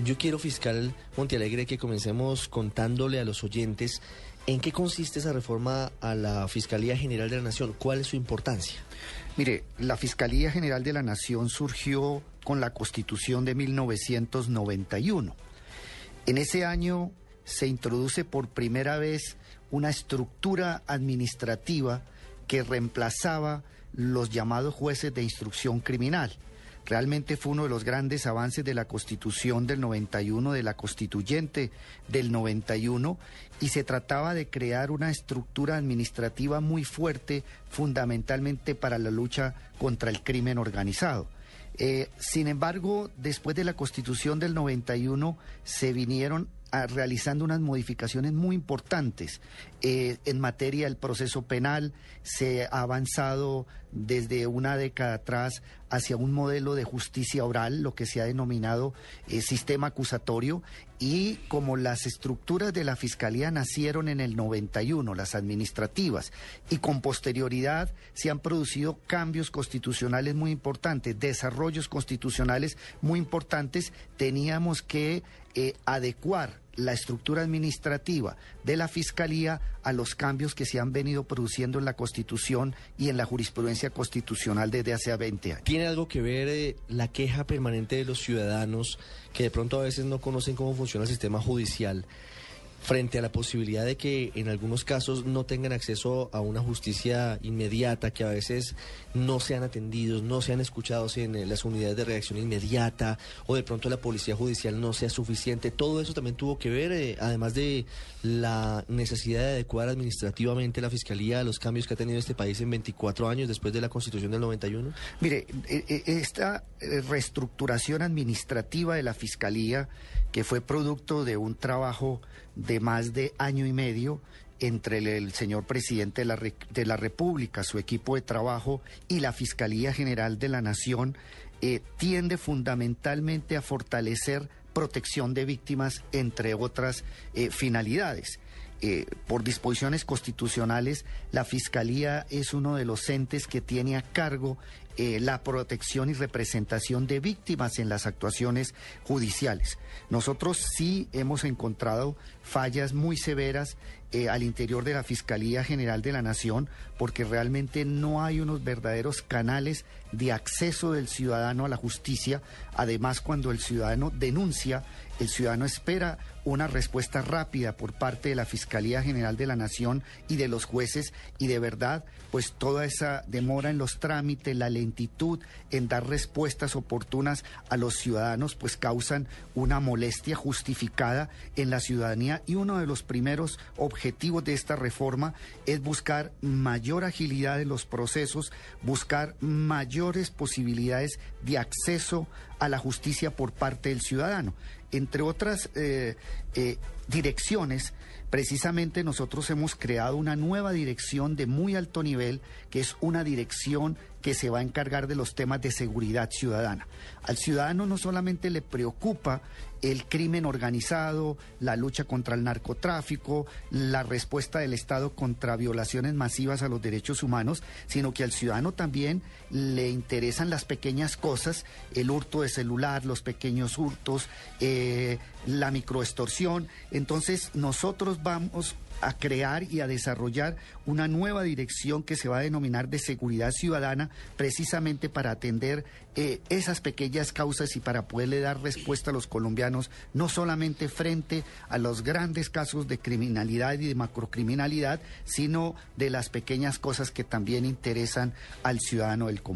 Yo quiero, fiscal Montealegre, que comencemos contándole a los oyentes en qué consiste esa reforma a la Fiscalía General de la Nación, cuál es su importancia. Mire, la Fiscalía General de la Nación surgió con la Constitución de 1991. En ese año se introduce por primera vez una estructura administrativa que reemplazaba los llamados jueces de instrucción criminal. Realmente fue uno de los grandes avances de la Constitución del 91, de la Constituyente del 91, y se trataba de crear una estructura administrativa muy fuerte, fundamentalmente para la lucha contra el crimen organizado. Eh, sin embargo, después de la Constitución del 91 se vinieron realizando unas modificaciones muy importantes eh, en materia del proceso penal. Se ha avanzado desde una década atrás hacia un modelo de justicia oral, lo que se ha denominado eh, sistema acusatorio, y como las estructuras de la Fiscalía nacieron en el 91, las administrativas, y con posterioridad se han producido cambios constitucionales muy importantes, desarrollos constitucionales muy importantes, teníamos que eh, adecuar la estructura administrativa de la Fiscalía a los cambios que se han venido produciendo en la Constitución y en la jurisprudencia constitucional desde hace 20 años. ¿Tiene algo que ver eh, la queja permanente de los ciudadanos que de pronto a veces no conocen cómo funciona el sistema judicial? Frente a la posibilidad de que en algunos casos no tengan acceso a una justicia inmediata, que a veces no sean atendidos, no sean escuchados en eh, las unidades de reacción inmediata, o de pronto la policía judicial no sea suficiente. Todo eso también tuvo que ver, eh, además de la necesidad de adecuar administrativamente la Fiscalía a los cambios que ha tenido este país en 24 años después de la Constitución del 91. Mire, eh, esta reestructuración administrativa de la Fiscalía, que fue producto de un trabajo más de año y medio entre el, señor presidente de la, de la, República, su equipo de trabajo y la Fiscalía General de la Nación, eh, tiende fundamentalmente a fortalecer protección de víctimas, entre otras eh, finalidades. Eh, por disposiciones constitucionales, la Fiscalía es uno de los entes que tiene a cargo eh, la protección y representación de víctimas en las actuaciones judiciales. Nosotros sí hemos encontrado fallas muy severas eh, al interior de la Fiscalía General de la Nación porque realmente no hay unos verdaderos canales de acceso del ciudadano a la justicia. Además, cuando el ciudadano denuncia, el ciudadano espera una respuesta rápida por parte de la Fiscalía General de la Nación y de los jueces y de verdad, pues toda esa demora en los trámites, la lentitud en dar respuestas oportunas a los ciudadanos, pues causan una molestia justificada en la ciudadanía y uno de los primeros objetivos de esta reforma es buscar mayor agilidad en los procesos, buscar mayores posibilidades de acceso a la justicia por parte del ciudadano. Entre otras eh, eh, direcciones, precisamente nosotros hemos creado una nueva dirección de muy alto nivel, que es una dirección que se va a encargar de los temas de seguridad ciudadana. Al ciudadano no solamente le preocupa el crimen organizado, la lucha contra el narcotráfico, la respuesta del Estado contra violaciones masivas a los derechos humanos, sino que al ciudadano también le interesan las pequeñas cosas, el hurto de celular, los pequeños hurtos, eh, la microextorsión. Entonces vamos a crear y a desarrollar una nueva dirección que se va a denominar de seguridad ciudadana, precisamente para atender eh, esas pequeñas causas y para poderle dar respuesta a los colombianos, no solamente frente a los grandes casos de criminalidad y de macrocriminalidad, sino de las pequeñas cosas que también interesan al ciudadano del común.